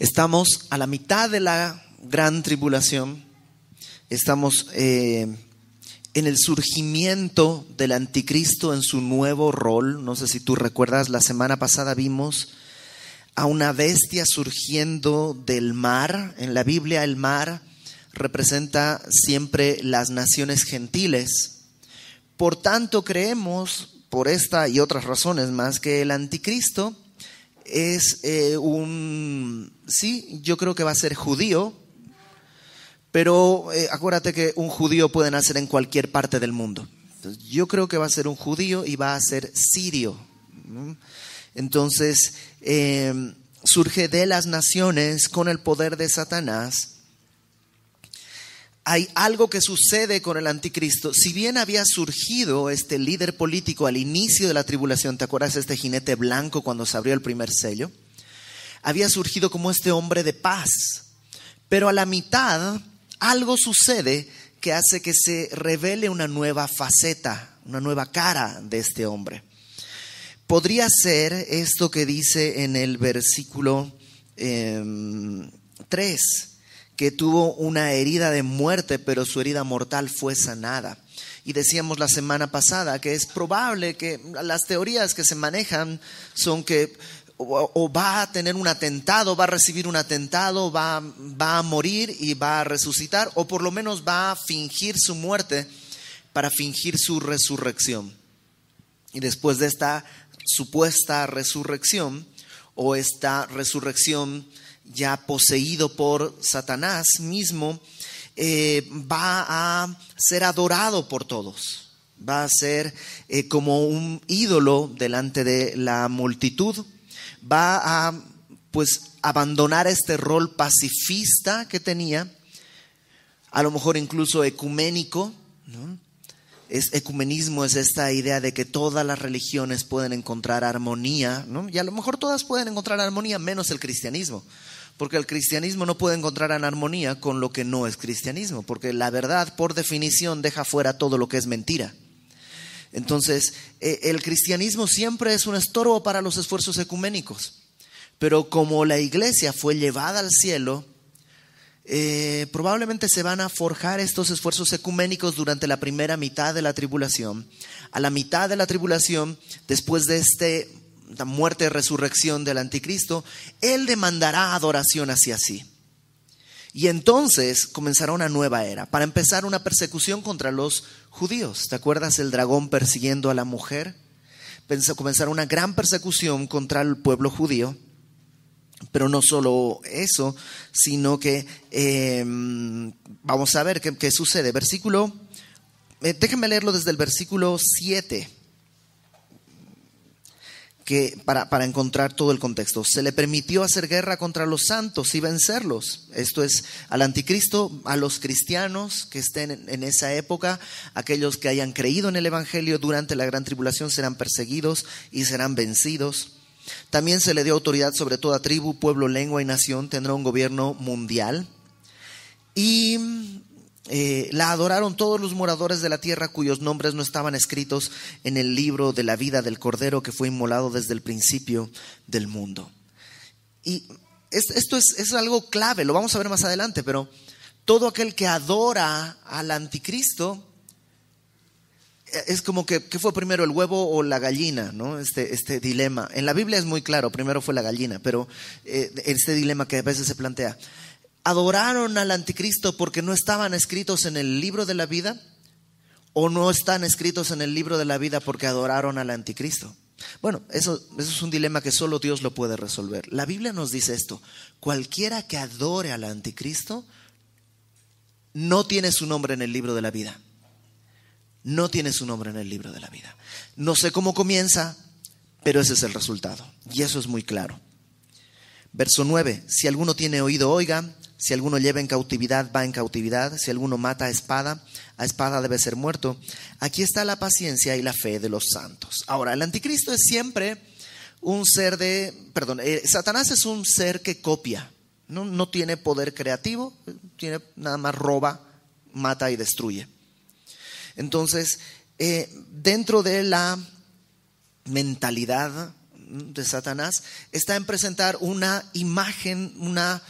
Estamos a la mitad de la gran tribulación, estamos eh, en el surgimiento del anticristo en su nuevo rol. No sé si tú recuerdas, la semana pasada vimos a una bestia surgiendo del mar. En la Biblia el mar representa siempre las naciones gentiles. Por tanto, creemos, por esta y otras razones más, que el anticristo es eh, un, sí, yo creo que va a ser judío, pero eh, acuérdate que un judío puede nacer en cualquier parte del mundo. yo creo que va a ser un judío y va a ser sirio. Entonces, eh, surge de las naciones con el poder de Satanás hay algo que sucede con el anticristo. Si bien había surgido este líder político al inicio de la tribulación, ¿te acuerdas este jinete blanco cuando se abrió el primer sello? Había surgido como este hombre de paz. Pero a la mitad algo sucede que hace que se revele una nueva faceta, una nueva cara de este hombre. Podría ser esto que dice en el versículo 3 em, que tuvo una herida de muerte, pero su herida mortal fue sanada. Y decíamos la semana pasada que es probable que las teorías que se manejan son que o, va a tener un atentado, va a recibir un atentado, va, va a morir y va a resucitar, o por lo menos va a fingir su muerte para fingir su resurrección. Y después de esta supuesta resurrección, o esta resurrección ya poseído por Satanás mismo, eh, va a ser adorado por todos, va a ser eh, como un ídolo delante de la multitud, va a pues abandonar este rol pacifista que tenía, a lo mejor incluso ecuménico, Es, ecumenismo es esta idea de que todas las religiones pueden encontrar armonía, y a lo mejor todas pueden encontrar armonía menos el cristianismo porque el cristianismo no puede encontrar en armonía con lo que no es cristianismo, porque la verdad por definición deja fuera todo lo que es mentira. Entonces, eh, el cristianismo siempre es un estorbo para los esfuerzos ecuménicos, pero como la iglesia fue llevada al cielo, eh, probablemente se van a forjar estos esfuerzos ecuménicos durante la primera mitad de la tribulación. A la mitad de la tribulación, después de este la muerte y resurrección del anticristo, Él demandará adoración hacia sí. Y entonces comenzará una nueva era. Para empezar, una persecución contra los judíos. ¿Te acuerdas el dragón persiguiendo a la mujer? Comenzará una gran persecución contra el pueblo judío. Pero no solo eso, sino que em, vamos a ver qué, sucede. Versículo, eh, déjenme leerlo desde el versículo 7 para, encontrar todo el contexto. Se le permitió hacer guerra contra los santos y vencerlos. Esto es al anticristo, a los cristianos que estén en, en esa época, aquellos que hayan creído en el Evangelio durante la gran tribulación serán perseguidos y serán vencidos. También se le dio autoridad sobre toda tribu, pueblo, lengua y nación. Tendrá un gobierno mundial. Y eh, la adoraron todos los moradores de la tierra cuyos nombres no estaban escritos en el libro de la vida del Cordero que fue inmolado desde el principio del mundo. Y esto es, es algo clave, lo vamos a ver más adelante, pero todo aquel que adora al anticristo eh, es como que ¿qué fue primero el huevo o la gallina, ¿no? Este, este dilema. En la Biblia es muy claro, primero fue la gallina, pero eh, este dilema que a veces se plantea adoraron al anticristo porque no estaban escritos en el libro de la vida o no están escritos en el libro de la vida porque adoraron al anticristo. Bueno, eso, eso, es un dilema que solo Dios lo puede resolver. La Biblia nos dice esto, cualquiera que adore al anticristo no tiene su nombre en el libro de la vida. No tiene su nombre en el libro de la vida. No sé cómo comienza, pero ese es el resultado. Y eso es muy claro. Verso 9, si alguno tiene oído, oiga, si alguno lleva en cautividad, va en cautividad. Si alguno mata a espada, a espada debe ser muerto. Aquí está la paciencia y la fe de los santos. Ahora, el anticristo es siempre un ser de, perdón, eh, Satanás es un ser que copia. No, no tiene poder creativo, tiene nada más roba, mata y destruye. Entonces, eh, dentro de la mentalidad de Satanás está en presentar una imagen, una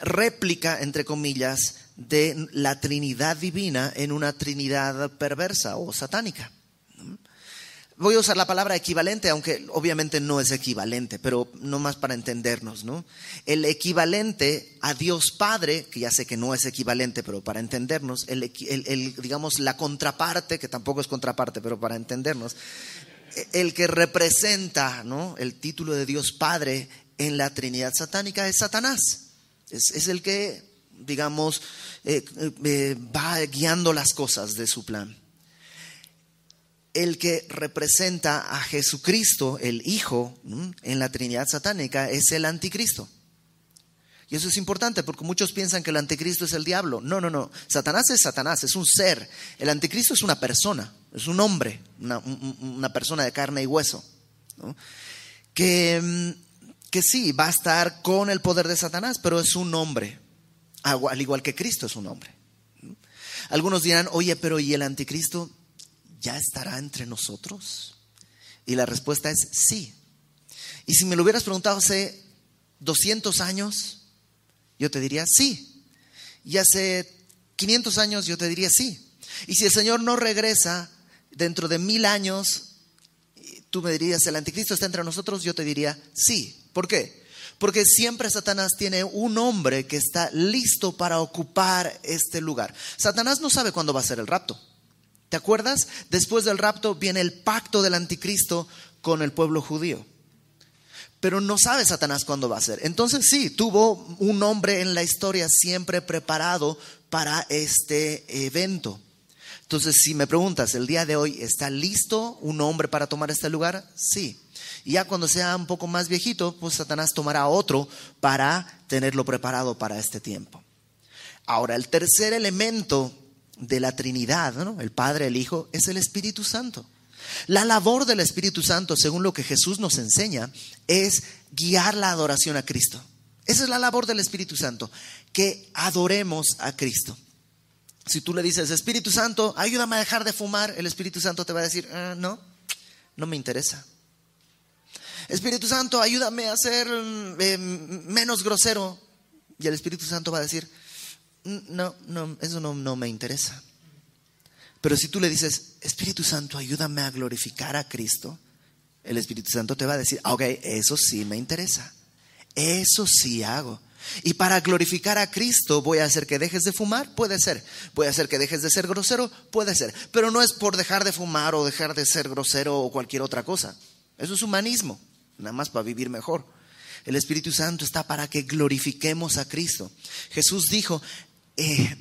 réplica, entre comillas, de la Trinidad divina en una Trinidad perversa o satánica. Voy a usar la palabra equivalente, aunque obviamente no es equivalente, pero no más para entendernos, ¿no? El equivalente a Dios Padre, que ya sé que no es equivalente, pero para entendernos, el, digamos la contraparte, que tampoco es contraparte, pero para entendernos, el que representa, ¿no? El título de Dios Padre en la Trinidad satánica es Satanás. Es, el que, digamos, eh, eh, va guiando las cosas de su plan el que representa a Jesucristo, el Hijo, en la Trinidad satánica, es el anticristo. Y eso es importante porque muchos piensan que el anticristo es el diablo. No, no, no. Satanás es Satanás, es un ser. El anticristo es una persona, es un hombre, una, persona de carne y hueso. Que, mm, que sí, va a estar con el poder de Satanás, pero es un hombre, al igual que Cristo es un hombre. Algunos dirán, oye, pero ¿y el anticristo? ¿ya estará entre nosotros? Y la respuesta es sí. Y si me lo hubieras preguntado hace 200 años, yo te diría sí. Y hace 500 años yo te diría sí. Y si el Señor no regresa dentro de mil años, tú me dirías, el anticristo está entre nosotros, yo te diría sí. ¿Por qué? Porque siempre Satanás tiene un hombre que está listo para ocupar este lugar. Satanás no sabe cuándo va a ser el rapto. ¿Te acuerdas? Después del rapto viene el pacto del anticristo con el pueblo judío. Pero no sabe Satanás cuándo va a ser. Entonces sí, tuvo un hombre en la historia siempre preparado para este evento. Entonces, si me preguntas, ¿el día de hoy está listo un hombre para tomar este lugar? Sí. Y ya cuando sea un poco más viejito, pues Satanás tomará otro para tenerlo preparado para este tiempo. Ahora, el tercer elemento de la Trinidad, el Padre, el Hijo, es el Espíritu Santo. La labor del Espíritu Santo, según lo que Jesús nos enseña, es guiar la adoración a Cristo. Esa es la labor del Espíritu Santo, que adoremos a Cristo. Si tú le dices, Espíritu Santo, ayúdame a dejar de fumar, el Espíritu Santo te va a decir, ah, no, no me interesa. Espíritu Santo, ayúdame a ser eh, menos grosero. Y el Espíritu Santo va a decir, no, no, eso no, no me interesa. Pero si tú le dices, Espíritu Santo, ayúdame a glorificar a Cristo, el Espíritu Santo te va a decir, ok, eso sí me interesa. Eso sí hago. Y para glorificar a Cristo voy a hacer que dejes de fumar, puede ser. Voy a hacer que dejes de ser grosero, puede ser. Pero no es por dejar de fumar o dejar de ser grosero o cualquier otra cosa. Eso es humanismo, nada más para vivir mejor. El Espíritu Santo está para que glorifiquemos a Cristo. Jesús dijo, eh,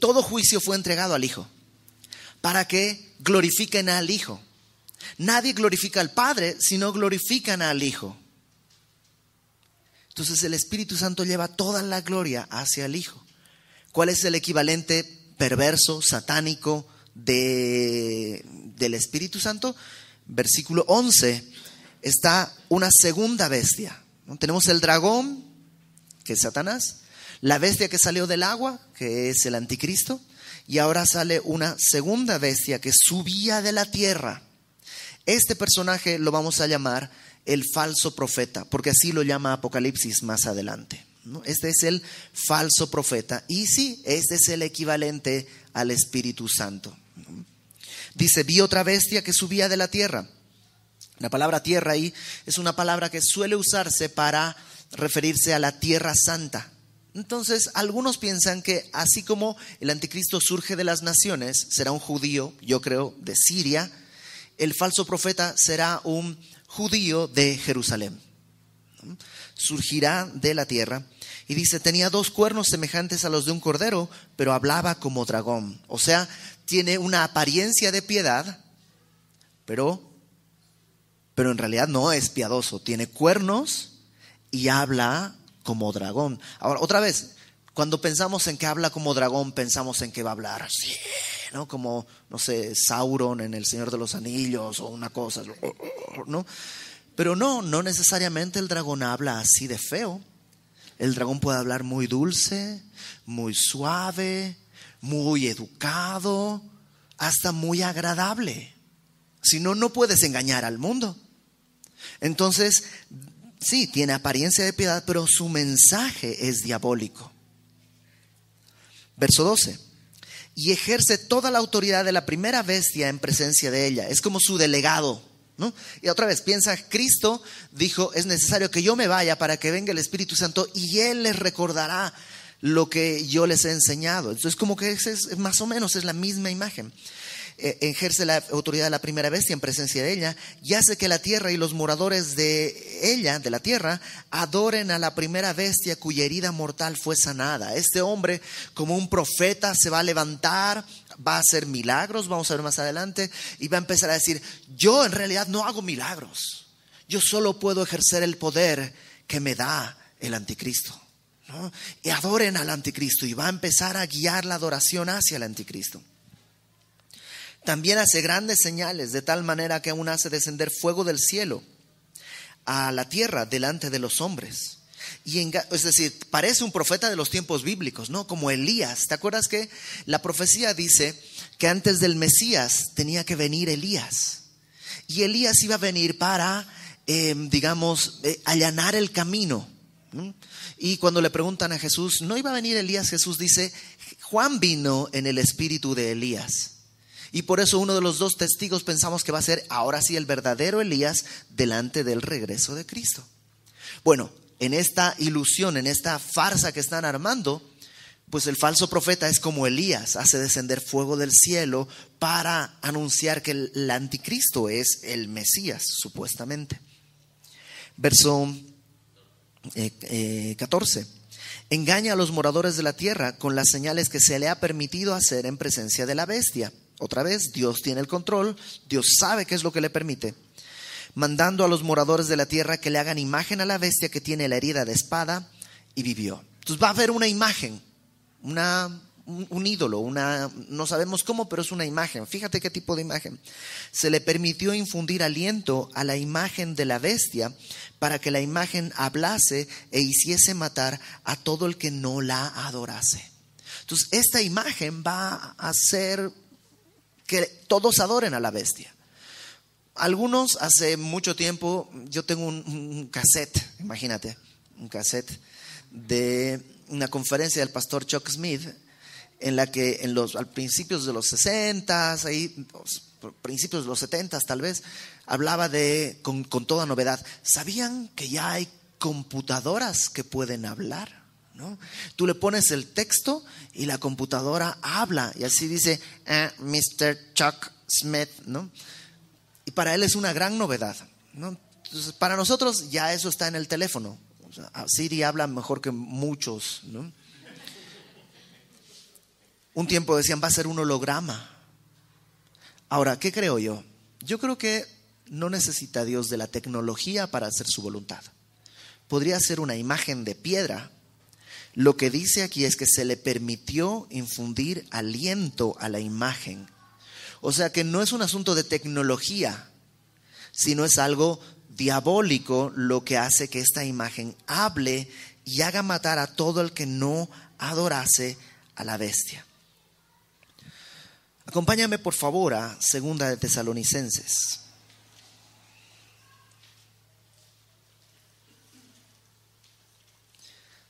todo juicio fue entregado al Hijo para que glorifiquen al Hijo. Nadie glorifica al Padre si no glorifican al Hijo. Entonces el Espíritu Santo lleva toda la gloria hacia el Hijo. ¿Cuál es el equivalente perverso, satánico de, del Espíritu Santo? Versículo 11 está una segunda bestia. Tenemos el dragón, que es Satanás, la bestia que salió del agua, que es el anticristo, y ahora sale una segunda bestia que subía de la tierra. Este personaje lo vamos a llamar el falso profeta, porque así lo llama Apocalipsis más adelante. Este es el falso profeta. Y sí, este es el equivalente al Espíritu Santo. Dice, vi otra bestia que subía de la tierra. La palabra tierra ahí es una palabra que suele usarse para referirse a la tierra santa, entonces, algunos piensan que así como el anticristo surge de las naciones, será un judío, yo creo, de Siria, el falso profeta será un judío de Jerusalén. Surgirá de la tierra y dice, tenía dos cuernos semejantes a los de un cordero, pero hablaba como dragón. O sea, tiene una apariencia de piedad, pero, pero en realidad no es piadoso. Tiene cuernos y habla como dragón. Ahora, otra vez, cuando pensamos en que habla como dragón, pensamos en que va a hablar así, ¿no? Como, no sé, Sauron en El Señor de los Anillos o una cosa, ¿no? Pero no, no necesariamente el dragón habla así de feo. El dragón puede hablar muy dulce, muy suave, muy educado, hasta muy agradable. Si no, no puedes engañar al mundo. Entonces, sí, tiene apariencia de piedad, pero su mensaje es diabólico. Verso 12. Y ejerce toda la autoridad de la primera bestia en presencia de ella. Es como su delegado. ¿no? Y otra vez, piensa, Cristo dijo, es necesario que yo me vaya para que venga el Espíritu Santo y Él les recordará lo que yo les he enseñado. Entonces, como que es, más o menos es la misma imagen. Eh, ejerce la autoridad de la primera bestia en presencia de ella y hace que la tierra y los moradores de ella, de la tierra, adoren a la primera bestia cuya herida mortal fue sanada. Este hombre, como un profeta, se va a levantar, va a hacer milagros, vamos a ver más adelante, y va a empezar a decir, yo en realidad no hago milagros, yo solo puedo ejercer el poder que me da el anticristo. Y adoren al anticristo y va a empezar a guiar la adoración hacia el anticristo. También hace grandes señales, de tal manera que aún hace descender fuego del cielo a la tierra delante de los hombres. Y es decir, parece un profeta de los tiempos bíblicos, ¿no? Como Elías. ¿Te acuerdas que la profecía dice que antes del Mesías tenía que venir Elías? Y Elías iba a venir para, em, digamos, eh, allanar el camino. Y cuando le preguntan a Jesús, ¿no iba a venir Elías? Jesús dice, Juan vino en el espíritu de Elías. Y por eso uno de los dos testigos pensamos que va a ser ahora sí el verdadero Elías delante del regreso de Cristo. Bueno, en esta ilusión, en esta farsa que están armando, pues el falso profeta es como Elías, hace descender fuego del cielo para anunciar que el, anticristo es el Mesías, supuestamente. Verso 14. Eh, eh, Engaña a los moradores de la tierra con las señales que se le ha permitido hacer en presencia de la bestia otra vez, Dios tiene el control, Dios sabe qué es lo que le permite, mandando a los moradores de la tierra que le hagan imagen a la bestia que tiene la herida de espada y vivió. Entonces va a haber una imagen, una, un, ídolo, una, no sabemos cómo, pero es una imagen. Fíjate qué tipo de imagen. Se le permitió infundir aliento a la imagen de la bestia para que la imagen hablase e hiciese matar a todo el que no la adorase. Entonces, esta imagen va a ser que todos adoren a la bestia. Algunos hace mucho tiempo, yo tengo un, cassette, imagínate, un cassette de una conferencia del pastor Chuck Smith, en la que en los, al principios de los 60, ahí, principios de los 70 tal vez, hablaba de, con, con toda novedad, ¿sabían que ya hay computadoras que pueden hablar? ¿No? Tú le pones el texto y la computadora habla y así dice eh, Mr. Chuck Smith, ¿no? Y para él es una gran novedad, ¿no? Para nosotros ya eso está en el teléfono. Siri habla mejor que muchos, ¿no? Un tiempo decían va a ser un holograma. Ahora, ¿qué creo yo? Yo creo que no necesita Dios de la tecnología para hacer su voluntad. Podría ser una imagen de piedra lo que dice aquí es que se le permitió infundir aliento a la imagen. O sea que no es un asunto de tecnología, sino es algo diabólico lo que hace que esta imagen hable y haga matar a todo el que no adorase a la bestia. Acompáñame por favor a Segunda de Tesalonicenses.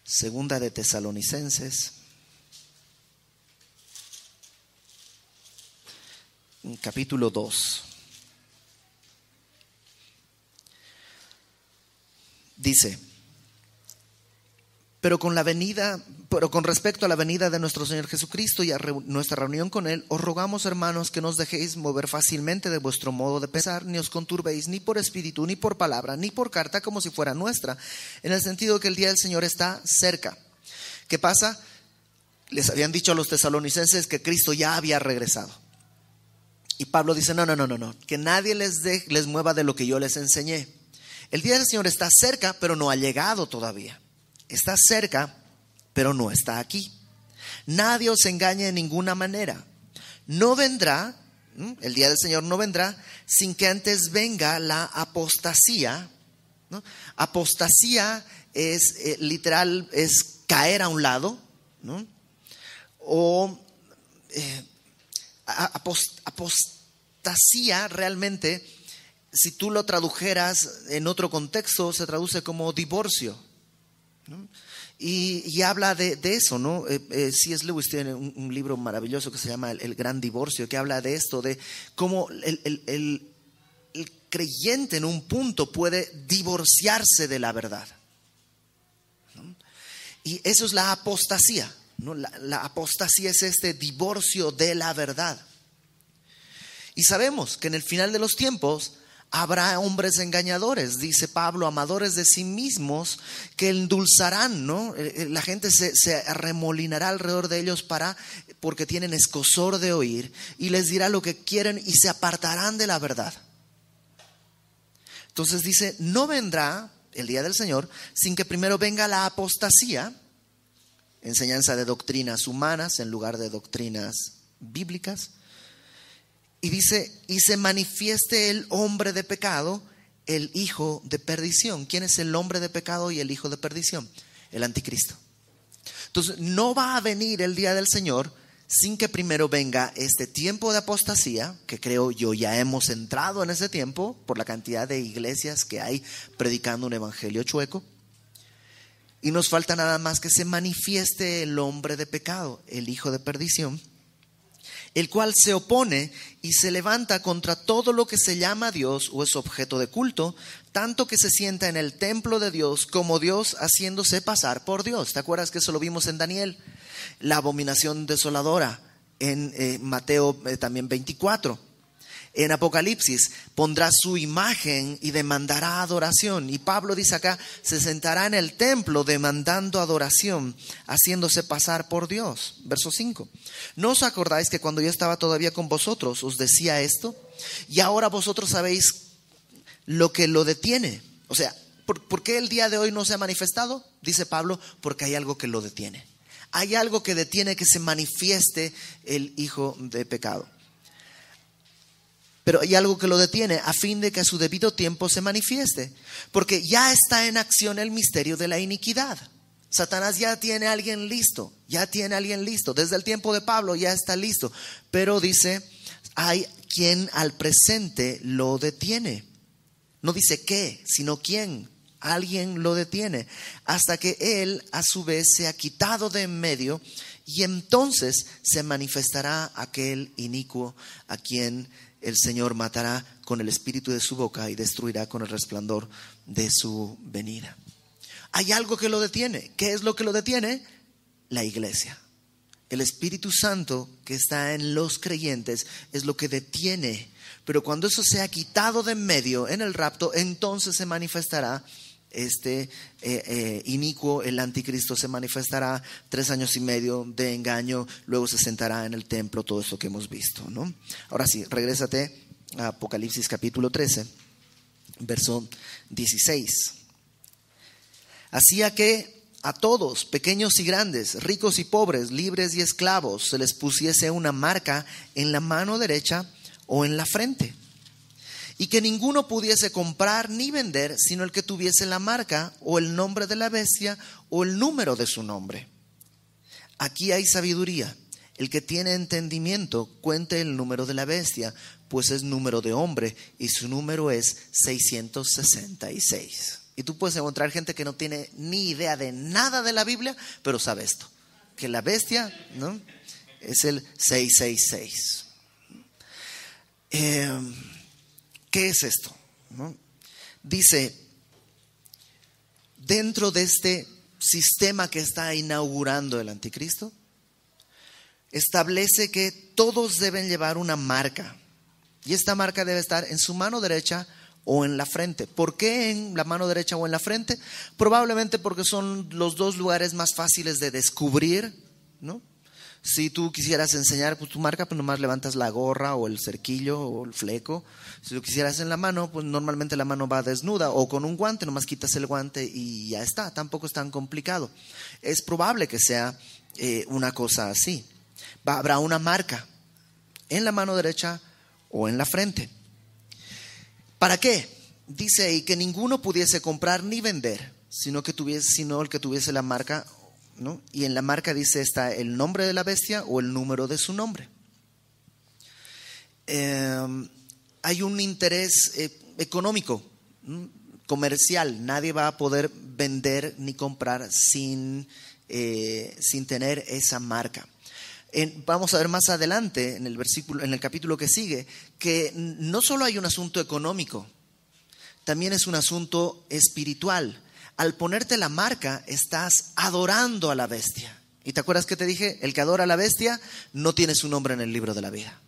Segunda de Tesalonicenses, capítulo 2. Dice, pero con la venida, pero con respecto a la venida de nuestro Señor Jesucristo y a nuestra reunión con Él, os rogamos, hermanos, que no os dejéis mover fácilmente de vuestro modo de pensar, ni os conturbéis ni por espíritu, ni por palabra, ni por carta, como si fuera nuestra, en el sentido que el día del Señor está cerca. ¿Qué pasa? Les habían dicho a los tesalonicenses que Cristo ya había regresado. Y Pablo dice, no, no, no, no, no, que nadie les, les mueva de lo que yo les enseñé. El día del Señor está cerca, pero no ha llegado todavía está cerca, pero no está aquí. Nadie os engañe de ninguna manera. No vendrá, el día del Señor no vendrá sin que antes venga la apostasía. Apostasía es eh, literal, es caer a un lado, o eh, apostasía realmente si tú lo tradujeras en otro contexto, se traduce como divorcio. Y, habla de, eso, ¿no? Eh, eh, C.S. Lewis tiene un, libro maravilloso que se llama el, Gran Divorcio, que habla de esto, de cómo el, creyente en un punto puede divorciarse de la verdad. Y eso es la apostasía. ¿no? la apostasía es este divorcio de la verdad. Y sabemos que en el final de los tiempos habrá hombres engañadores, dice Pablo, amadores de sí mismos, que endulzarán, ¿no? Eh, eh, la gente se, se, remolinará alrededor de ellos para, porque tienen escosor de oír, y les dirá lo que quieren y se apartarán de la verdad. Entonces dice, no vendrá el día del Señor sin que primero venga la apostasía, enseñanza de doctrinas humanas en lugar de doctrinas bíblicas, y dice, y se manifieste el hombre de pecado, el hijo de perdición. ¿Quién es el hombre de pecado y el hijo de perdición? El anticristo. Entonces, no va a venir el día del Señor sin que primero venga este tiempo de apostasía, que creo yo ya hemos entrado en ese tiempo por la cantidad de iglesias que hay predicando un evangelio chueco. Y nos falta nada más que se manifieste el hombre de pecado, el hijo de perdición el cual se opone y se levanta contra todo lo que se llama Dios o es objeto de culto, tanto que se sienta en el templo de Dios como Dios haciéndose pasar por Dios. ¿Te acuerdas que eso lo vimos en Daniel? La abominación desoladora en eh, Mateo eh, también 24 en Apocalipsis, pondrá su imagen y demandará adoración. Y Pablo dice acá, se sentará en el templo demandando adoración, haciéndose pasar por Dios. Verso 5. ¿No os acordáis que cuando yo estaba todavía con vosotros os decía esto? Y ahora vosotros sabéis lo que lo detiene. O sea, ¿por, ¿por qué el día de hoy no se ha manifestado? Dice Pablo, porque hay algo que lo detiene. Hay algo que detiene que se manifieste el hijo de pecado. Pero hay algo que lo detiene a fin de que a su debido tiempo se manifieste. Porque ya está en acción el misterio de la iniquidad. Satanás ya tiene a alguien listo, ya tiene a alguien listo. Desde el tiempo de Pablo ya está listo. Pero dice, hay quien al presente lo detiene. No dice qué, sino quién. Alguien lo detiene. Hasta que él a su vez se ha quitado de en medio y entonces se manifestará aquel inicuo a quien el Señor matará con el espíritu de su boca y destruirá con el resplandor de su venida. Hay algo que lo detiene. ¿Qué es lo que lo detiene? La iglesia. El Espíritu Santo que está en los creyentes es lo que detiene. Pero cuando eso sea quitado de en medio en el rapto, entonces se manifestará este eh, eh, inicuo, el anticristo se manifestará tres años y medio de engaño, luego se sentará en el templo, todo esto que hemos visto. ¿no? Ahora sí, regrésate a Apocalipsis capítulo 13, verso 16. Hacía que a todos, pequeños y grandes, ricos y pobres, libres y esclavos, se les pusiese una marca en la mano derecha o en la frente y que ninguno pudiese comprar ni vender sino el que tuviese la marca o el nombre de la bestia o el número de su nombre. Aquí hay sabiduría. El que tiene entendimiento cuente el número de la bestia, pues es número de hombre y su número es 666. Y tú puedes encontrar gente que no tiene ni idea de nada de la Biblia, pero sabe esto, que la bestia ¿no? es el 666. Eh, ¿Qué es esto? Dice, dentro de este sistema que está inaugurando el anticristo, establece que todos deben llevar una marca. Y esta marca debe estar en su mano derecha o en la frente. ¿Por qué en la mano derecha o en la frente? Probablemente porque son los dos lugares más fáciles de descubrir, ¿no? Si tú quisieras enseñar pues, tu marca, pues nomás levantas la gorra o el cerquillo o el fleco. Si lo quisieras en la mano, pues normalmente la mano va desnuda o con un guante, nomás quitas el guante y ya está. Tampoco es tan complicado. Es probable que sea eh, una cosa así. habrá una marca en la mano derecha o en la frente. ¿Para qué? Dice ahí que ninguno pudiese comprar ni vender, sino que tuviese, sino el que tuviese la marca y en la marca dice está el nombre de la bestia o el número de su nombre. Em, hay un interés, eh, económico, comercial. Nadie va a poder vender ni comprar sin, eh, sin tener esa marca. vamos a ver más adelante en el versículo, en el capítulo que sigue, que no solo hay un asunto económico, también es un asunto espiritual. Al ponerte la marca, estás adorando a la bestia. ¿Y te acuerdas que te dije? El que adora a la bestia no tiene su nombre en el libro de la vida.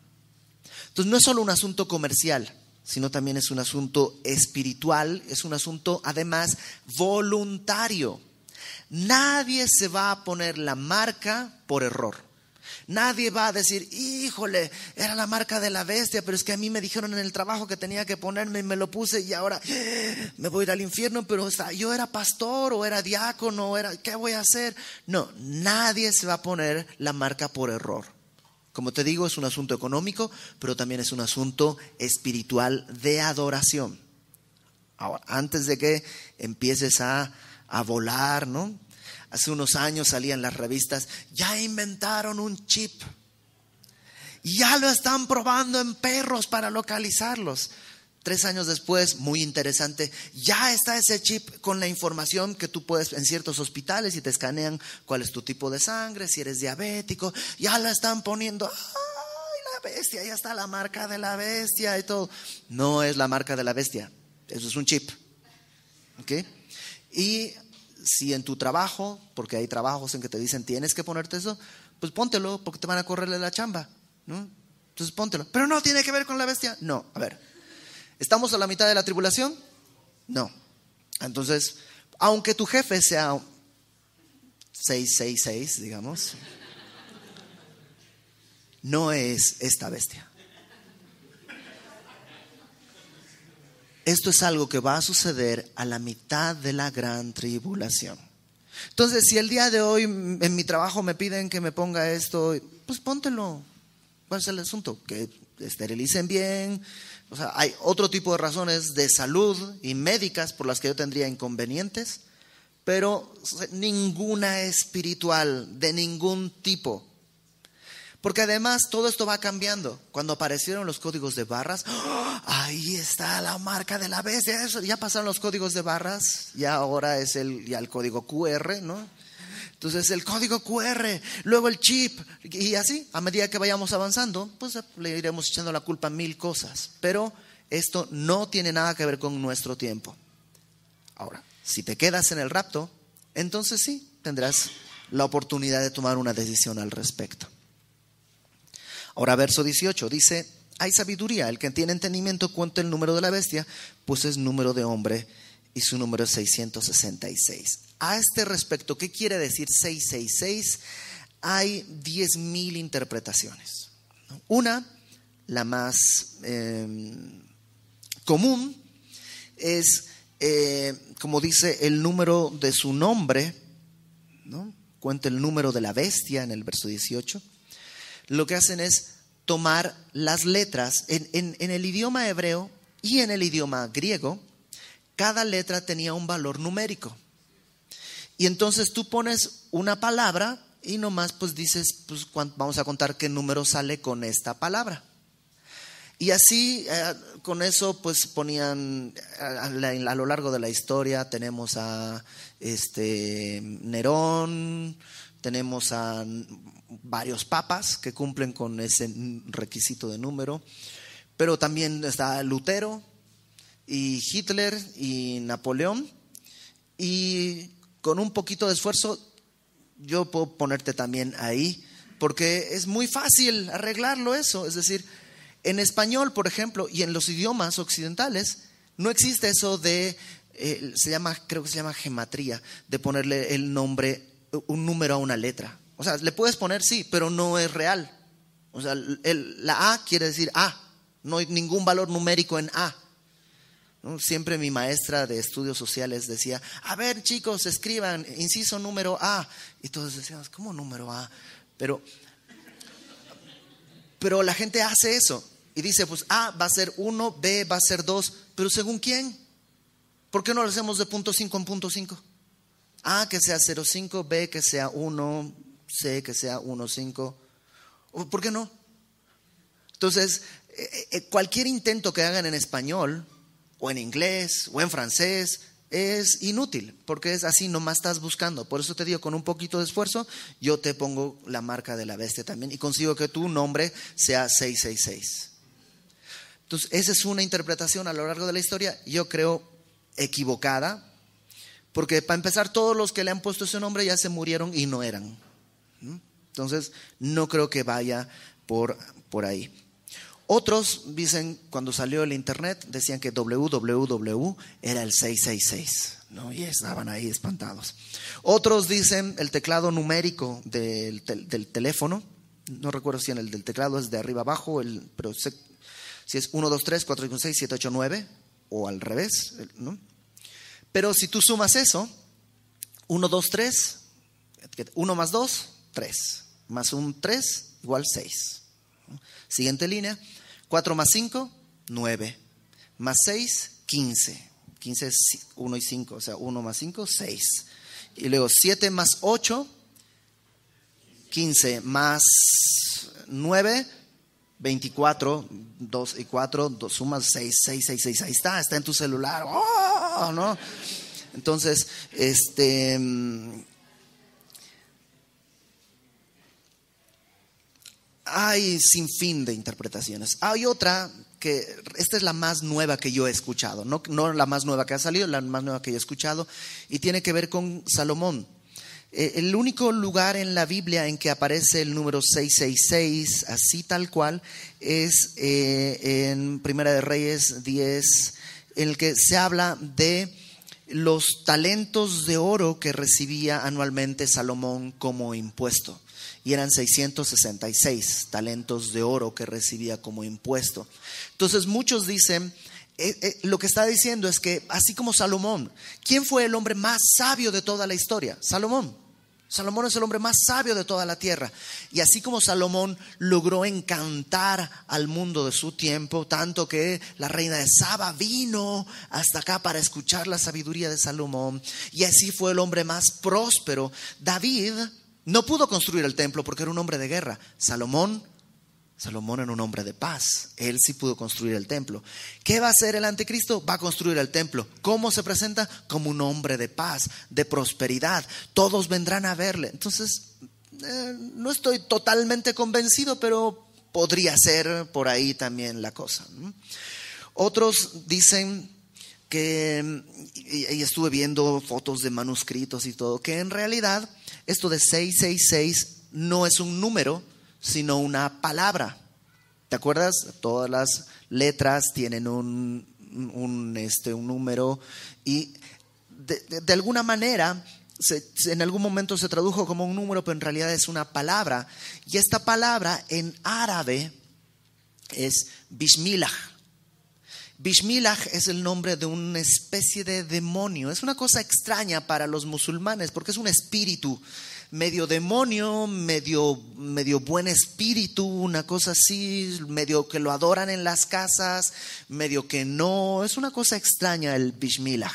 Entonces no es solo un asunto comercial, sino también es un asunto espiritual, es un asunto además voluntario. Nadie se va a poner la marca por error. Nadie va a decir, híjole, era la marca de la bestia, pero es que a mí me dijeron en el trabajo que tenía que ponerme y me lo puse y ahora me voy a ir al infierno, pero yo era pastor o era diácono, o era, ¿qué voy a hacer? No, nadie se va a poner la marca por error. Como te digo, es un asunto económico, pero también es un asunto espiritual de adoración. Ahora, antes de que empieces a, a volar, ¿no? Hace unos años salían las revistas, ya inventaron un chip. Ya lo están probando en perros para localizarlos. Tres años después, muy interesante, ya está ese chip con la información que tú puedes en ciertos hospitales y te escanean cuál es tu tipo de sangre, si eres diabético, ya la están poniendo, ¡ay, la bestia! Ya está la marca de la bestia y todo. No es la marca de la bestia, eso es un chip. ¿Ok? Y si en tu trabajo, porque hay trabajos en que te dicen tienes que ponerte eso, pues póntelo porque te van a correrle la chamba, ¿no? Entonces póntelo. Pero no tiene que ver con la bestia. No, a ver, ¿Estamos a la mitad de la tribulación? No. Entonces, aunque tu jefe sea 666, digamos, no es esta bestia. Esto es algo que va a suceder a la mitad de la gran tribulación. Entonces, si el día de hoy en mi trabajo me piden que me ponga esto, pues póntelo. ¿Cuál es el asunto? Que esterilicen bien, o sea, hay otro tipo de razones de salud y médicas por las que yo tendría inconvenientes, pero ninguna espiritual, de ningún tipo. Porque además todo esto va cambiando. Cuando aparecieron los códigos de barras, ¡oh! ahí está la marca de la bestia. Ya pasaron los códigos de barras, ya ahora es el, ya el código QR, ¿no? Entonces el código QR, luego el chip, y así, a medida que vayamos avanzando, pues le iremos echando la culpa a mil cosas. Pero esto no tiene nada que ver con nuestro tiempo. Ahora, si te quedas en el rapto, entonces sí, tendrás la oportunidad de tomar una decisión al respecto. Ahora, verso 18 dice, hay sabiduría, el que tiene entendimiento cuenta el número de la bestia, pues es número de hombre y su número es 666. A este respecto, ¿qué quiere decir 666? Hay 10.000 interpretaciones. Una, la más em, común, es, eh, como dice, el número de su nombre, ¿no? cuenta el número de la bestia en el verso 18. Lo que hacen es tomar las letras en el idioma hebreo y en el idioma griego, cada letra tenía un valor numérico. Y entonces tú pones una palabra y nomás pues dices, pues vamos a contar qué número sale con esta palabra. Y así, eh, con eso, pues ponían a, lo largo de la historia, tenemos a este, Nerón, tenemos a varios papas que cumplen con ese requisito de número, pero también está Lutero y Hitler y Napoleón, y con un poquito de esfuerzo, yo puedo ponerte también ahí, porque es muy fácil arreglarlo eso. Es decir, en español, por ejemplo, y en los idiomas occidentales, no existe eso de, eh, se llama, creo que se llama gematría, de ponerle el nombre, un número a una letra. O sea, le puedes poner sí, pero no es real. O sea, la A quiere decir A, no hay ningún valor numérico en A. Siempre mi maestra de estudios sociales decía, a ver chicos, escriban, inciso número A. Y todos decíamos, ¿cómo número A? Pero, pero la gente hace eso y dice, pues A va a ser 1, B va a ser 2, pero ¿según quién? ¿Por qué no lo hacemos de punto 5 en punto 5? A que sea 0,5, B que sea 1, C que sea 1,5. ¿Por qué no? Entonces, eh, eh, cualquier intento que hagan en español o en inglés, o en francés, es inútil, porque es así, nomás estás buscando. Por eso te digo, con un poquito de esfuerzo, yo te pongo la marca de la bestia también y consigo que tu nombre sea 666. Entonces, esa es una interpretación a lo largo de la historia, yo creo equivocada, porque para empezar, todos los que le han puesto ese nombre ya se murieron y no eran. Entonces, no creo que vaya por, por ahí. Otros dicen, cuando salió el Internet, decían que www era el 666, ¿no? Y estaban ahí espantados. Otros dicen el teclado numérico del, teléfono, no recuerdo si en el del teclado es de arriba abajo, el, pero si es 1, 2, 3, 4, 5, 6, 7, 8, 9, o al revés, ¿no? Pero si tú sumas eso, 1, 2, 3, 1 más 2, 3, más un 3, igual 6. Siguiente línea, 4 más 5, 9. Más 6, 15. 15 es 1 y 5, o sea, 1 más 5, 6. Y luego 7 más 8, 15 más 9, 24, 2 y 4, 2 sumas 6, 6, 6, 6. Ahí está, está en tu celular. ¡Oh! ¿no? Entonces, este hay sin fin de interpretaciones. Hay otra que, esta es la más nueva que yo he escuchado, no, la más nueva que ha salido, la más nueva que yo he escuchado, y tiene que ver con Salomón. Eh, el único lugar en la Biblia en que aparece el número 666, así tal cual, es eh, en Primera de Reyes 10, en el que se habla de los talentos de oro que recibía anualmente Salomón como impuesto y eran 666 talentos de oro que recibía como impuesto. Entonces muchos dicen, eh, eh, lo que está diciendo es que así como Salomón, ¿quién fue el hombre más sabio de toda la historia? Salomón. Salomón es el hombre más sabio de toda la tierra. Y así como Salomón logró encantar al mundo de su tiempo, tanto que la reina de Saba vino hasta acá para escuchar la sabiduría de Salomón, y así fue el hombre más próspero, David no pudo construir el templo porque era un hombre de guerra. Salomón, Salomón era un hombre de paz. Él sí pudo construir el templo. ¿Qué va a hacer el anticristo? Va a construir el templo. ¿Cómo se presenta? Como un hombre de paz, de prosperidad. Todos vendrán a verle. Entonces, eh, no estoy totalmente convencido, pero podría ser por ahí también la cosa. Otros dicen que, y estuve viendo fotos de manuscritos y todo, que en realidad esto de 666 no es un número, sino una palabra. ¿Te acuerdas? Todas las letras tienen un, este, un número y de, alguna manera en algún momento se tradujo como un número, pero en realidad es una palabra. Y esta palabra en árabe es Bismillah. Bismillah es el nombre de una especie de demonio. Es una cosa extraña para los musulmanes porque es un espíritu medio demonio, medio, medio buen espíritu, una cosa así, medio que lo adoran en las casas, medio que no. Es una cosa extraña el Bismillah.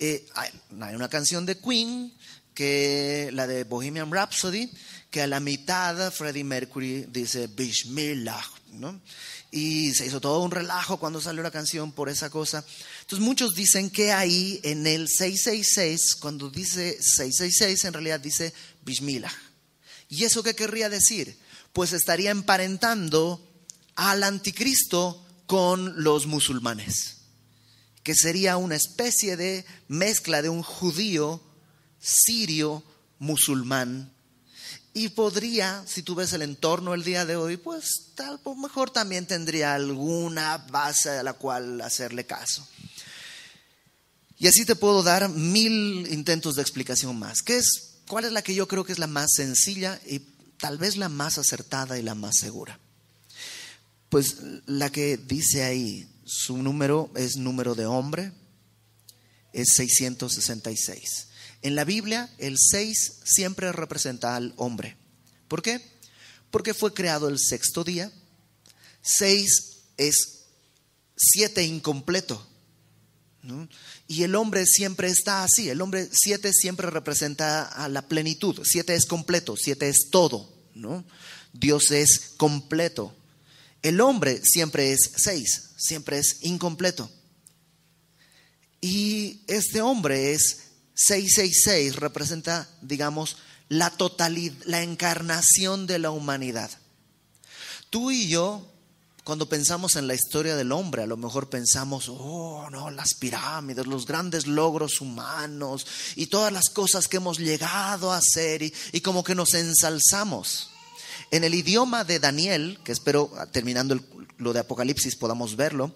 Eh, hay, una canción de Queen, que la de Bohemian Rhapsody, que a la mitad Freddie Mercury dice Bismillah, ¿no? Y se hizo todo un relajo cuando salió la canción por esa cosa. Entonces muchos dicen que ahí en el 666, cuando dice 666, en realidad dice Bismillah. ¿Y eso qué querría decir? Pues estaría emparentando al anticristo con los musulmanes, que sería una especie de mezcla de un judío sirio musulmán y podría, si tú ves el entorno el día de hoy, pues tal vez mejor también tendría alguna base a la cual hacerle caso. Y así te puedo dar mil intentos de explicación más. ¿Qué es, ¿Cuál es la que yo creo que es la más sencilla y tal vez la más acertada y la más segura? Pues la que dice ahí, su número es número de hombre, es 666. En la Biblia, el 6 siempre representa al hombre. ¿Por qué? Porque fue creado el sexto día. 6 es 7 incompleto. Y el hombre siempre está así. El hombre 7 siempre representa a la plenitud. 7 es completo, 7 es todo. ¿no? Dios es completo. El hombre siempre es 6, siempre es incompleto. Y este hombre es 666, representa, digamos, la totalidad, la encarnación de la humanidad. Tú y yo, cuando pensamos en la historia del hombre, a lo mejor pensamos, oh, no, las pirámides, los grandes logros humanos y todas las cosas que hemos llegado a hacer y, y como que nos ensalzamos. En el idioma de Daniel, que espero terminando lo de Apocalipsis podamos verlo,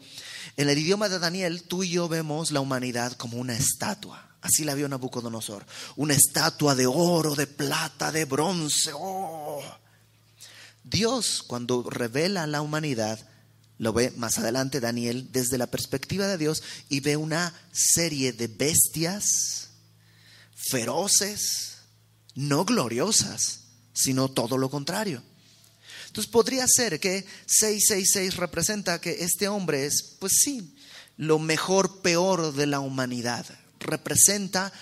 en el idioma de Daniel tú y yo vemos la humanidad como una estatua. Así la vio Nabucodonosor. Una estatua de oro, de plata, de bronce. Oh. Dios cuando revela a la humanidad, lo ve más adelante Daniel desde la perspectiva de Dios y ve una serie de bestias feroces, no gloriosas, sino todo lo contrario. Entonces podría ser que 666 representa que este hombre es, pues sí, lo mejor peor de la humanidad. Representa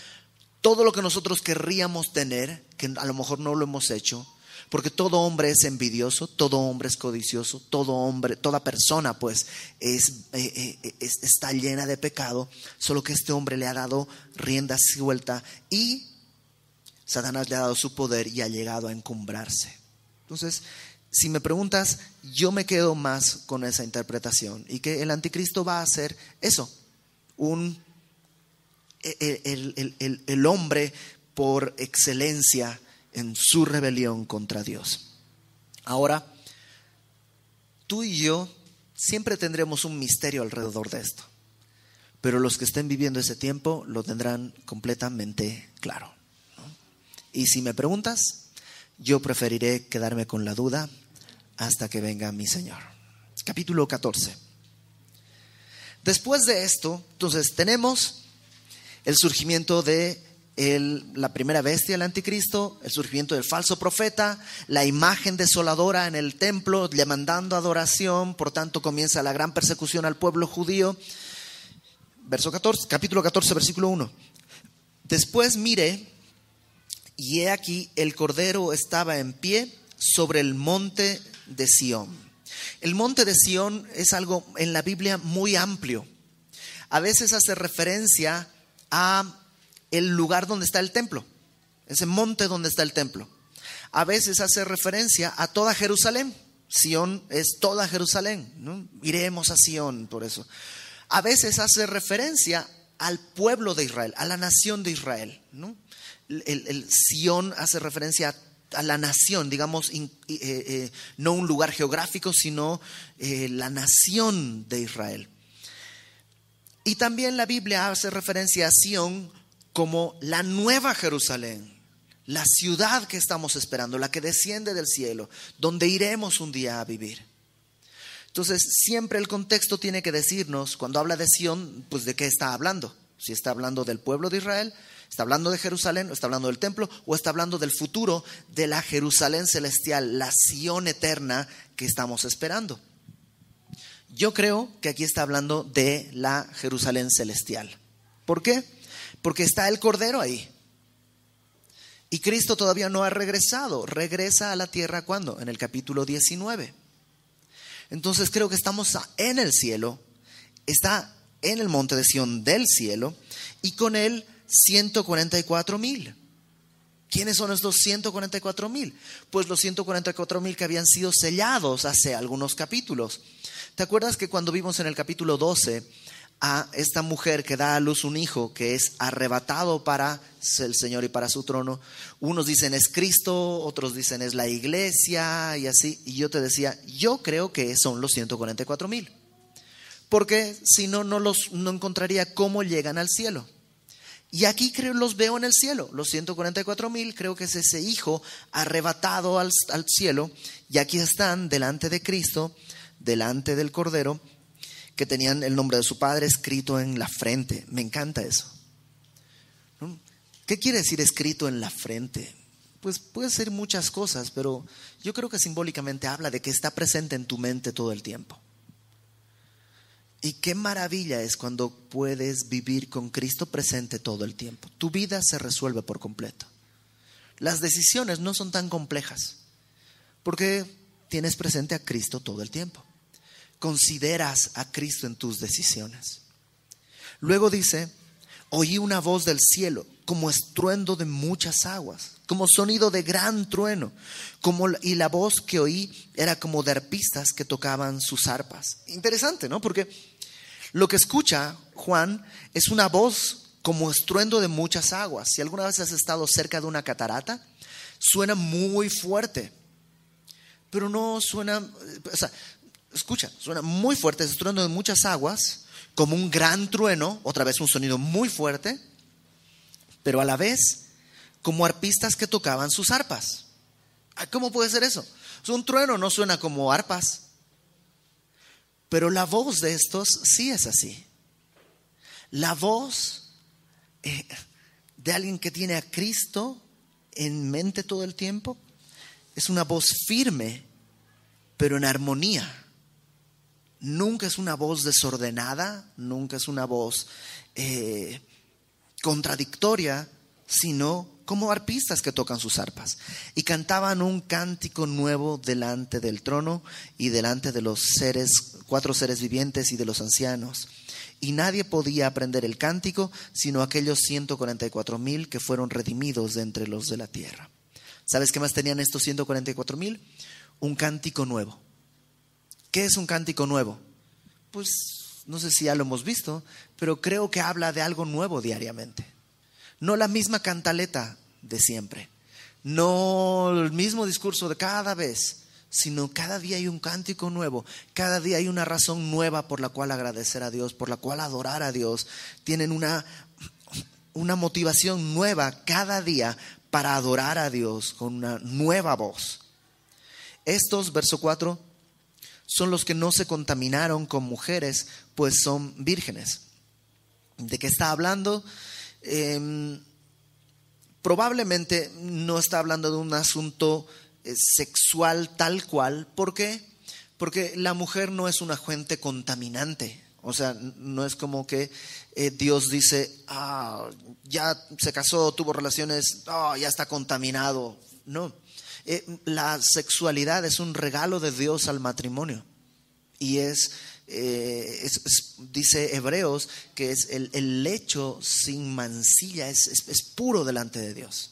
todo lo que nosotros querríamos tener, que a lo mejor no lo hemos hecho, porque todo hombre es envidioso, todo hombre es codicioso, todo hombre, toda persona pues es, eh, eh, está llena de pecado, solo que este hombre le ha dado rienda suelta y Satanás le ha dado su poder y ha llegado a encumbrarse. Entonces, si me preguntas, yo me quedo más con esa interpretación y que el anticristo va a ser eso, un, e, e, el, hombre por excelencia en su rebelión contra Dios. Ahora, tú y yo siempre tendremos un misterio alrededor de esto, pero los que estén viviendo ese tiempo lo tendrán completamente claro. Y si me preguntas, yo preferiré quedarme con la duda hasta que venga mi Señor. Capítulo 14. Después de esto, entonces tenemos el surgimiento de la primera bestia, el anticristo, el surgimiento del falso profeta, la imagen desoladora en el templo, demandando adoración, por tanto comienza la gran persecución al pueblo judío. Verso 14, capítulo 14, versículo 1. Después mire y he aquí el Cordero estaba en pie sobre el monte de Sión. El monte de Sión es algo en la Biblia muy amplio. A veces hace referencia a el lugar donde está el templo, ese monte donde está el templo. A veces hace referencia a toda Jerusalén. Sión es toda Jerusalén. Iremos a Sión por eso. A veces hace referencia al pueblo de Israel, a la nación de Israel, el, Sión hace referencia a, la nación, digamos, eh, eh, no un lugar geográfico, sino eh, la nación de Israel. Y también la Biblia hace referencia a Sión como la nueva Jerusalén, la ciudad que estamos esperando, la que desciende del cielo, donde iremos un día a vivir. Entonces, siempre el contexto tiene que decirnos, cuando habla de Sión, pues de qué está hablando. Si está hablando del pueblo de Israel, ¿Está hablando de Jerusalén? ¿O está hablando del templo? ¿O está hablando del futuro de la Jerusalén celestial, la Sión eterna que estamos esperando? Yo creo que aquí está hablando de la Jerusalén celestial. ¿Por qué? Porque está el Cordero ahí. Y Cristo todavía no ha regresado. Regresa a la tierra cuando? En el capítulo 19. Entonces creo que estamos en el cielo, está en el monte de Sión del cielo, y con él 144 mil. ¿Quiénes son estos 144 mil? Pues los 144 mil que habían sido sellados hace algunos capítulos. ¿Te acuerdas que cuando vimos en el capítulo 12 a esta mujer que da a luz un hijo que es arrebatado para el Señor y para su trono? Unos dicen es Cristo, otros dicen es la iglesia y así. Y yo te decía, yo creo que son los 144 mil. Porque si no, no, los, no encontraría cómo llegan al cielo. Y aquí creo los veo en el cielo, los 144 mil, creo que es ese hijo arrebatado al, al, cielo, y aquí están delante de Cristo, delante del Cordero, que tenían el nombre de su padre escrito en la frente. Me encanta eso. ¿Qué quiere decir escrito en la frente? Pues puede ser muchas cosas, pero yo creo que simbólicamente habla de que está presente en tu mente todo el tiempo. Y qué maravilla es cuando puedes vivir con Cristo presente todo el tiempo. Tu vida se resuelve por completo. Las decisiones no son tan complejas porque tienes presente a Cristo todo el tiempo. Consideras a Cristo en tus decisiones. Luego dice, oí una voz del cielo, como estruendo de muchas aguas, como sonido de gran trueno, como, y la voz que oí era como de arpistas que tocaban sus arpas. Interesante, ¿no? Porque lo que escucha Juan es una voz como estruendo de muchas aguas. Si alguna vez has estado cerca de una catarata, suena muy fuerte, pero no suena, o sea, escucha, suena muy fuerte, es estruendo de muchas aguas, como un gran trueno, otra vez un sonido muy fuerte, pero a la vez como arpistas que tocaban sus arpas. ¿Cómo puede ser eso? Un trueno no suena como arpas, pero la voz de estos sí es así. La voz eh, de alguien que tiene a Cristo en mente todo el tiempo es una voz firme, pero en armonía nunca es una voz desordenada, nunca es una voz eh, contradictoria, sino como arpistas que tocan sus arpas. Y cantaban un cántico nuevo delante del trono y delante de los seres, cuatro seres vivientes y de los ancianos. Y nadie podía aprender el cántico, sino aquellos 144 mil que fueron redimidos de entre los de la tierra. ¿Sabes qué más tenían estos 144 mil? Un cántico nuevo. ¿Qué es un cántico nuevo? Pues no sé si ya lo hemos visto, pero creo que habla de algo nuevo diariamente. No la misma cantaleta de siempre, no el mismo discurso de cada vez, sino cada día hay un cántico nuevo, cada día hay una razón nueva por la cual agradecer a Dios, por la cual adorar a Dios. Tienen una, una motivación nueva cada día para adorar a Dios con una nueva voz. Estos, verso 4, son los que no se contaminaron con mujeres, pues son vírgenes. ¿De qué está hablando? Em, probablemente no está hablando de un asunto eh, sexual tal cual. ¿Por qué? Porque la mujer no es un agente contaminante. O sea, no es como que eh, Dios dice, ah, ya se casó, tuvo relaciones, ah, ya está contaminado. No, eh, la sexualidad es un regalo de Dios al matrimonio y es, eh, dice Hebreos, que es el, lecho sin mancilla, es, puro delante de Dios.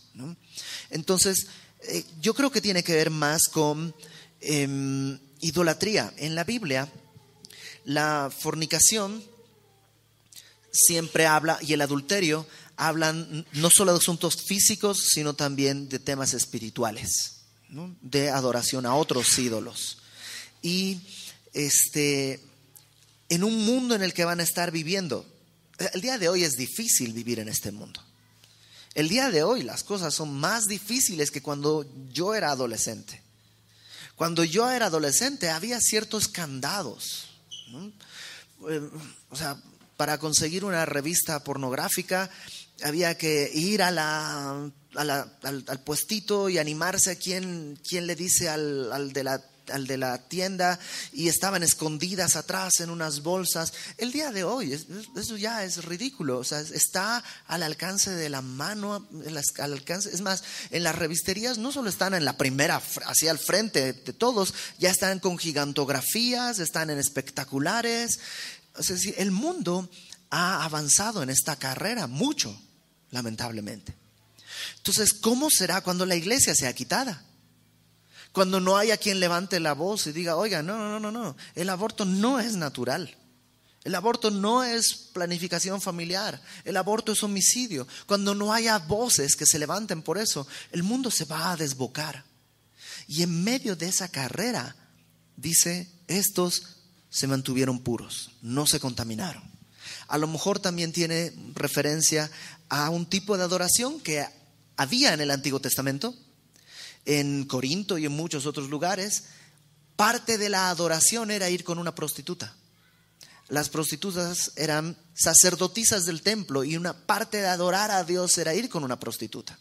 Entonces, eh, yo creo que tiene que ver más con em, idolatría. En la Biblia, la fornicación siempre habla, y el adulterio, hablan no solo de asuntos físicos, sino también de temas espirituales de adoración a otros ídolos. Y este, en un mundo en el que van a estar viviendo, el día de hoy es difícil vivir en este mundo. El día de hoy las cosas son más difíciles que cuando yo era adolescente. Cuando yo era adolescente había ciertos candados. Eh, o sea, para conseguir una revista pornográfica había que ir a la al, puestito y animarse a quien le dice al, al, de la, al de la tienda y estaban escondidas atrás en unas bolsas. El día de hoy, eso ya es ridículo, o sea, está al alcance de la mano, al alcance, es más, en las revisterías no solo están en la primera, hacia el frente de todos, ya están con gigantografías, están en espectaculares. O sea, el mundo ha avanzado en esta carrera mucho, lamentablemente. Entonces, ¿cómo será cuando la iglesia sea quitada? Cuando no haya quien levante la voz y diga, oiga, no, no, no, no, el aborto no es natural. El aborto no es planificación familiar, el aborto es homicidio. Cuando no haya voces que se levanten por eso, el mundo se va a desbocar. Y en medio de esa carrera, dice, estos se mantuvieron puros, no se contaminaron. A lo mejor también tiene referencia a un tipo de adoración que había en el Antiguo Testamento, en Corinto y en muchos otros lugares, parte de la adoración era ir con una prostituta. Las prostitutas eran sacerdotisas del templo y una parte de adorar a Dios era ir con una prostituta.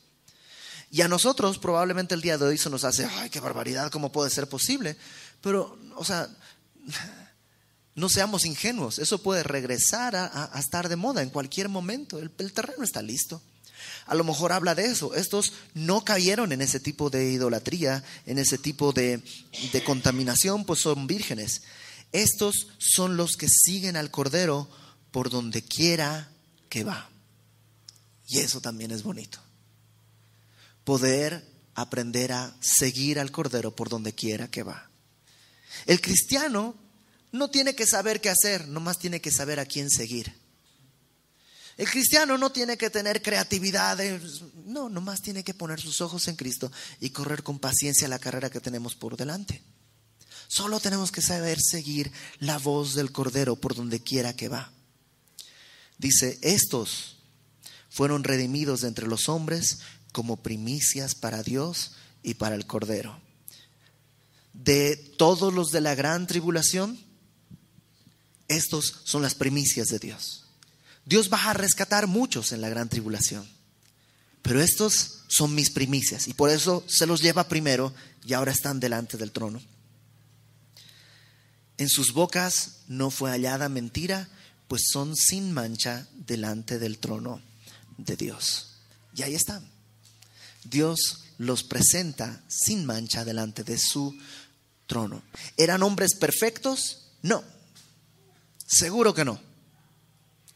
Y a nosotros probablemente el día de hoy se nos hace, ay, qué barbaridad, ¿cómo puede ser posible? Pero, o sea, no seamos ingenuos, eso puede regresar a, estar de moda en cualquier momento, el terreno está listo a lo mejor habla de eso. Estos no cayeron en ese tipo de idolatría, en ese tipo de, contaminación, pues son vírgenes. Estos son los que siguen al Cordero por donde quiera que va. Y eso también es bonito. Poder aprender a seguir al Cordero por donde quiera que va. El cristiano no tiene que saber qué hacer, nomás tiene que saber a quién seguir. El cristiano no tiene que tener creatividad, no, nomás tiene que poner sus ojos en Cristo y correr con paciencia la carrera que tenemos por delante. Solo tenemos que saber seguir la voz del Cordero por donde quiera que va. Dice, estos fueron redimidos de entre los hombres como primicias para Dios y para el Cordero. De todos los de la gran tribulación, estos son las primicias de Dios. Dios va a rescatar muchos en la gran tribulación, pero estos son mis primicias y por eso se los lleva primero y ahora están delante del trono. En sus bocas no fue hallada mentira, pues son sin mancha delante del trono de Dios. Y ahí están. Dios los presenta sin mancha delante de su trono. ¿Eran hombres perfectos? No. Seguro que no.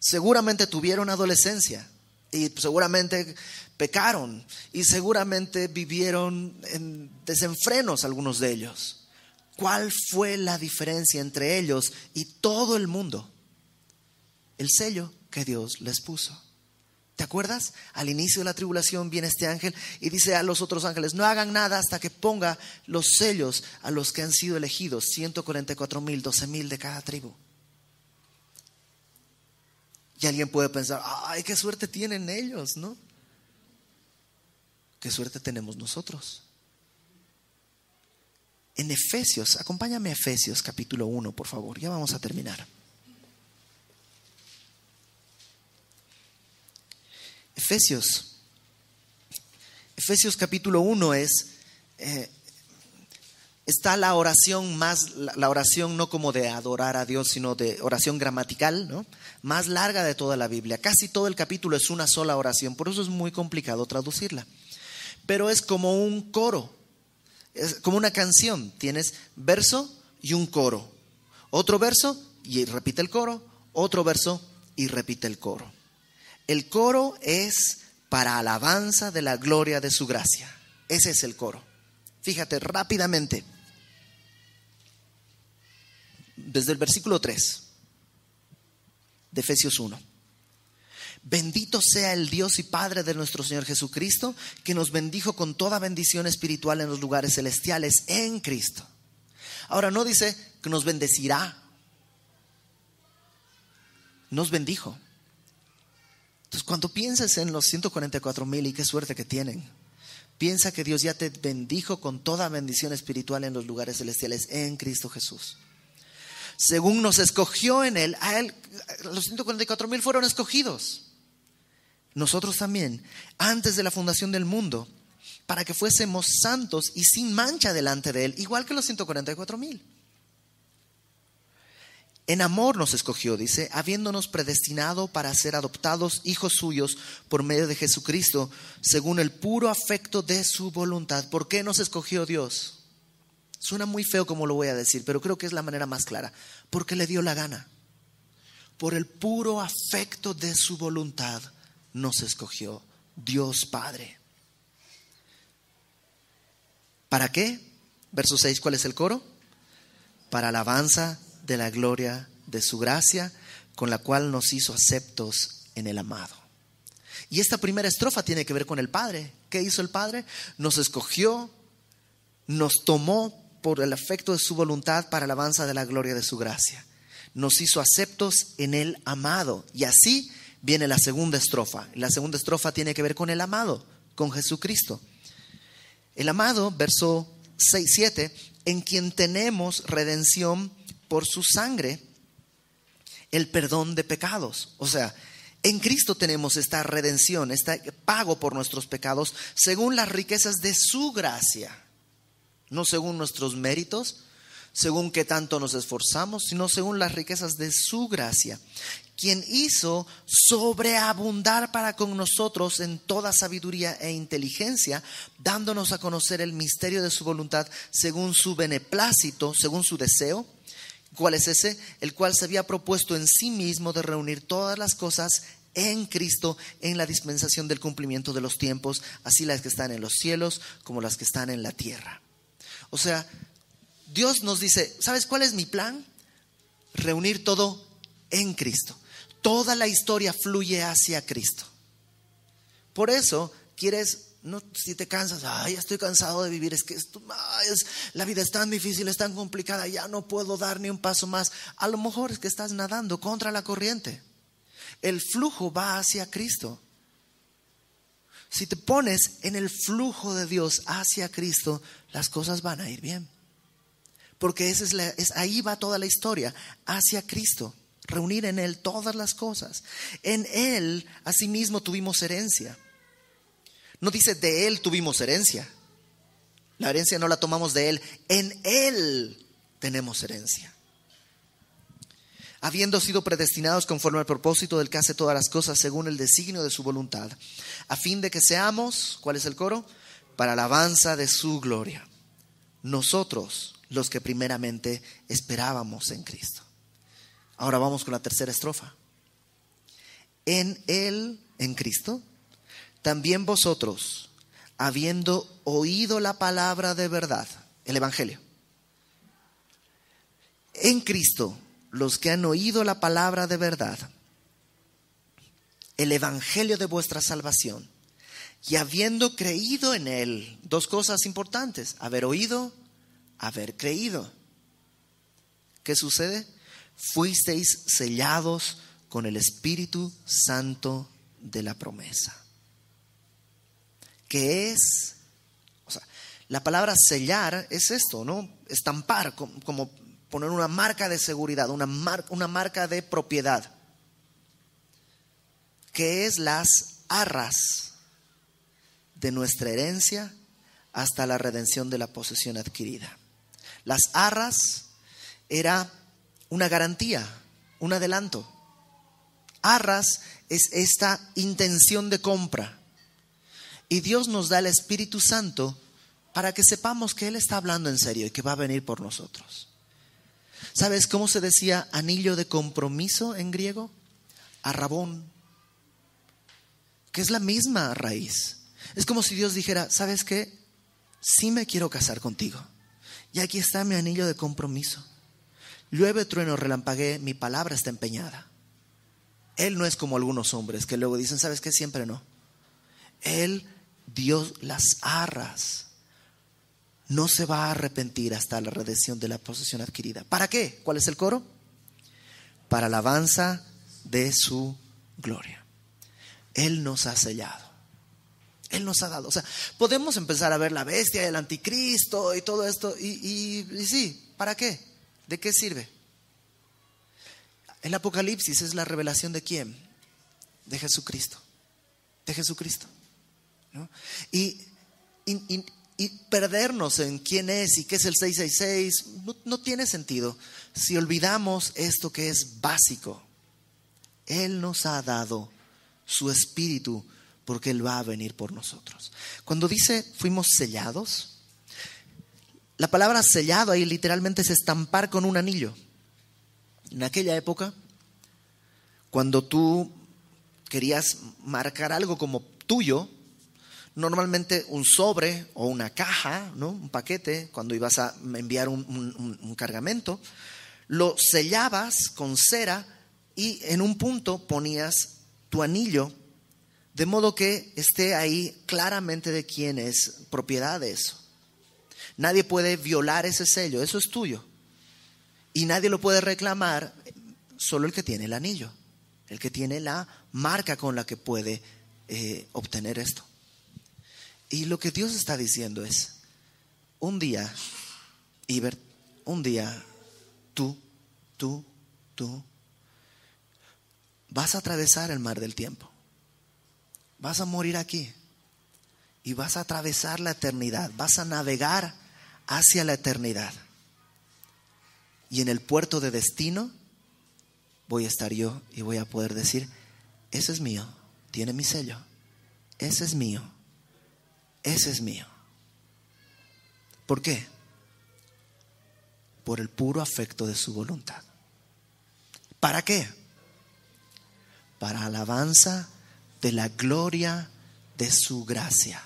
Seguramente tuvieron adolescencia y seguramente pecaron y seguramente vivieron en desenfrenos algunos de ellos. ¿Cuál fue la diferencia entre ellos y todo el mundo? El sello que Dios les puso. ¿Te acuerdas? Al inicio de la tribulación viene este ángel y dice a los otros ángeles, no hagan nada hasta que ponga los sellos a los que han sido elegidos, 144 mil, 12 mil de cada tribu. Y alguien puede pensar, ay, qué suerte tienen ellos, ¿no? ¿Qué suerte tenemos nosotros? En Efesios, acompáñame a Efesios capítulo 1, por favor, ya vamos a terminar. Efesios. Efesios capítulo 1 es, eh, está la oración más, la oración no como de adorar a Dios, sino de oración gramatical, ¿no? Más larga de toda la Biblia. Casi todo el capítulo es una sola oración, por eso es muy complicado traducirla. Pero es como un coro, es como una canción. Tienes verso y un coro. Otro verso y repite el coro, otro verso y repite el coro. El coro es para alabanza de la gloria de su gracia. Ese es el coro. Fíjate rápidamente. Desde el versículo 3 de Efesios 1. Bendito sea el Dios y Padre de nuestro Señor Jesucristo, que nos bendijo con toda bendición espiritual en los lugares celestiales en Cristo. Ahora no dice que nos bendecirá, nos bendijo. Entonces, cuando pienses en los 144 mil y qué suerte que tienen, piensa que Dios ya te bendijo con toda bendición espiritual en los lugares celestiales en Cristo Jesús. Según nos escogió en Él, a Él, los 144 mil fueron escogidos. Nosotros también, antes de la fundación del mundo, para que fuésemos santos y sin mancha delante de Él, igual que los 144 mil. En amor nos escogió, dice, habiéndonos predestinado para ser adoptados hijos suyos por medio de Jesucristo, según el puro afecto de su voluntad. ¿Por qué nos escogió Dios? Suena muy feo como lo voy a decir, pero creo que es la manera más clara. Porque le dio la gana. Por el puro afecto de su voluntad nos escogió Dios Padre. ¿Para qué? Verso 6, ¿cuál es el coro? Para alabanza de la gloria de su gracia, con la cual nos hizo aceptos en el amado. Y esta primera estrofa tiene que ver con el Padre. ¿Qué hizo el Padre? Nos escogió, nos tomó por el afecto de su voluntad para alabanza de la gloria de su gracia. Nos hizo aceptos en el amado. Y así viene la segunda estrofa. La segunda estrofa tiene que ver con el amado, con Jesucristo. El amado, verso 6, 7, en quien tenemos redención por su sangre el perdón de pecados. O sea, en Cristo tenemos esta redención, este pago por nuestros pecados, según las riquezas de su gracia, no según nuestros méritos, según qué tanto nos esforzamos, sino según las riquezas de su gracia, quien hizo sobreabundar para con nosotros en toda sabiduría e inteligencia, dándonos a conocer el misterio de su voluntad según su beneplácito, según su deseo ¿Cuál es ese? El cual se había propuesto en sí mismo de reunir todas las cosas en Cristo en la dispensación del cumplimiento de los tiempos, así las que están en los cielos como las que están en la tierra. O sea, Dios nos dice, ¿sabes cuál es mi plan? Reunir todo en Cristo. Toda la historia fluye hacia Cristo. Por eso quieres, no, si te cansas, ay, estoy cansado de vivir, es que esto, es, la vida es tan difícil, es tan complicada, ya no puedo dar ni un paso más. A lo mejor es que estás nadando contra la corriente. El flujo va hacia Cristo. Si te pones en el flujo de Dios hacia Cristo, las cosas van a ir bien. Porque es, es ahí va toda la historia, hacia Cristo. Reunir en Él todas las cosas. En Él, asimismo, tuvimos herencia. No dice de Él tuvimos herencia. La herencia no la tomamos de Él. En Él tenemos herencia. Habiendo sido predestinados conforme al propósito del que hace todas las cosas según el designio de su voluntad, a fin de que seamos, ¿cuál es el coro? Para alabanza de su gloria. Nosotros, los que primeramente esperábamos en Cristo. Ahora vamos con la tercera estrofa. En Él, en Cristo, también vosotros, habiendo oído la palabra de verdad, el Evangelio, en Cristo, los que han oído la palabra de verdad, el Evangelio de vuestra salvación, y habiendo creído en Él, dos cosas importantes, haber oído, haber creído. ¿Qué sucede? Fuisteis sellados con el Espíritu Santo de la promesa que es, o sea, la palabra sellar es esto, ¿no? Estampar, como, poner una marca de seguridad, una, una marca de propiedad, que es las arras de nuestra herencia hasta la redención de la posesión adquirida. Las arras era una garantía, un adelanto. Arras es esta intención de compra y Dios nos da el Espíritu Santo para que sepamos que Él está hablando en serio y que va a venir por nosotros. ¿Sabes cómo se decía anillo de compromiso en griego? Arrabón, que es la misma raíz. Es como si Dios dijera, ¿sabes qué? Sí me quiero casar contigo. Y aquí está mi anillo de compromiso. Llueve, trueno, relampagué, mi palabra está empeñada. Él no es como algunos hombres que luego dicen, ¿sabes qué? Siempre no. Él Dios las arras. No se va a arrepentir hasta la redención de la posesión adquirida. ¿Para qué? ¿Cuál es el coro? Para alabanza de su gloria. Él nos ha sellado. Él nos ha dado. O sea, podemos empezar a ver la bestia, el anticristo y todo esto. Y, y sí, ¿para qué? ¿De qué sirve? El Apocalipsis es la revelación de quién? De Jesucristo. De Jesucristo. Y, perdernos en quién es y qué es el 666 no, no tiene sentido si olvidamos esto que es básico. Él nos ha dado su espíritu porque Él va a venir por nosotros. Cuando dice fuimos sellados, la palabra sellado ahí literalmente es estampar con un anillo. En aquella época, cuando tú querías marcar algo como tuyo, normalmente un sobre o una caja, ¿no? un paquete, cuando ibas a enviar un, cargamento, lo sellabas con cera y en un punto ponías tu anillo, de modo que esté ahí claramente de quién es propiedad de eso. Nadie puede violar ese sello, eso es tuyo. Y nadie lo puede reclamar, solo el que tiene el anillo, el que tiene la marca con la que puede eh, obtener esto. Y lo que Dios está diciendo es, un día, Iber, un día, tú, tú, tú, vas a atravesar el mar del tiempo. Vas a morir aquí. Y vas a atravesar la eternidad. Vas a navegar hacia la eternidad. Y en el puerto de destino voy a estar yo y voy a poder decir, ese es mío, tiene mi sello, ese es mío ese es mío. ¿Por qué? Por el puro afecto de su voluntad. ¿Para qué? para alabanza de la gloria de su gracia.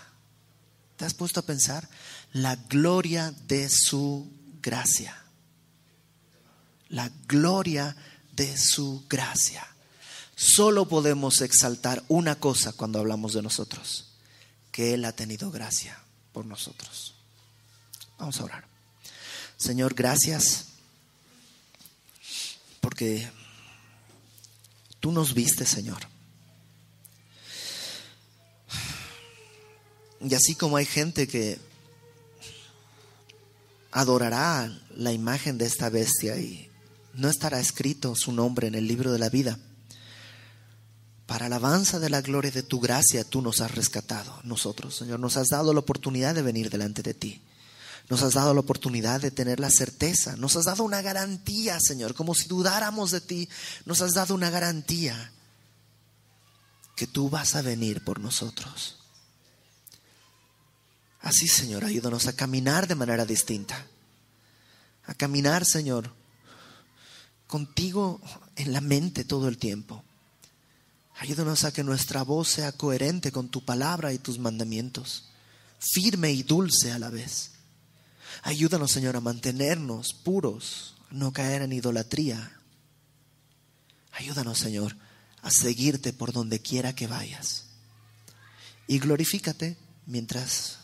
¿Te has puesto a pensar? La gloria de su gracia. La gloria de su gracia. Solo podemos exaltar una cosa cuando hablamos de nosotros, que Él ha tenido gracia por nosotros. Vamos a orar. Señor, gracias porque tú nos viste, Señor. Y así como hay gente que adorará la imagen de esta bestia y no estará escrito su nombre en el libro de la vida, para alabanza de la gloria de tu gracia tú nos has rescatado, nosotros, Señor, nos has dado la oportunidad de venir delante de ti. Nos has dado la oportunidad de tener la certeza. Nos has dado una garantía, Señor, como si dudáramos de ti. Nos has dado una garantía que tú vas a venir por nosotros. Así, Señor, ayúdanos a caminar de manera distinta. A caminar, Señor, contigo en la mente todo el tiempo. Ayúdanos a que nuestra voz sea coherente con tu palabra y tus mandamientos, firme y dulce a la vez. Ayúdanos, Señor, a mantenernos puros, no caer en idolatría. Ayúdanos, Señor, a seguirte por donde quiera que vayas. Y glorifícate mientras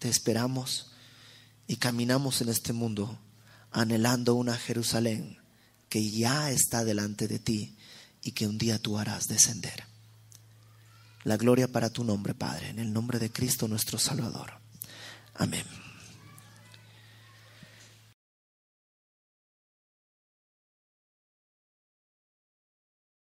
te esperamos y caminamos en este mundo anhelando una Jerusalén que ya está delante de ti y que un día tú harás descender. La gloria para tu nombre, Padre, en el nombre de Cristo nuestro Salvador. Amén.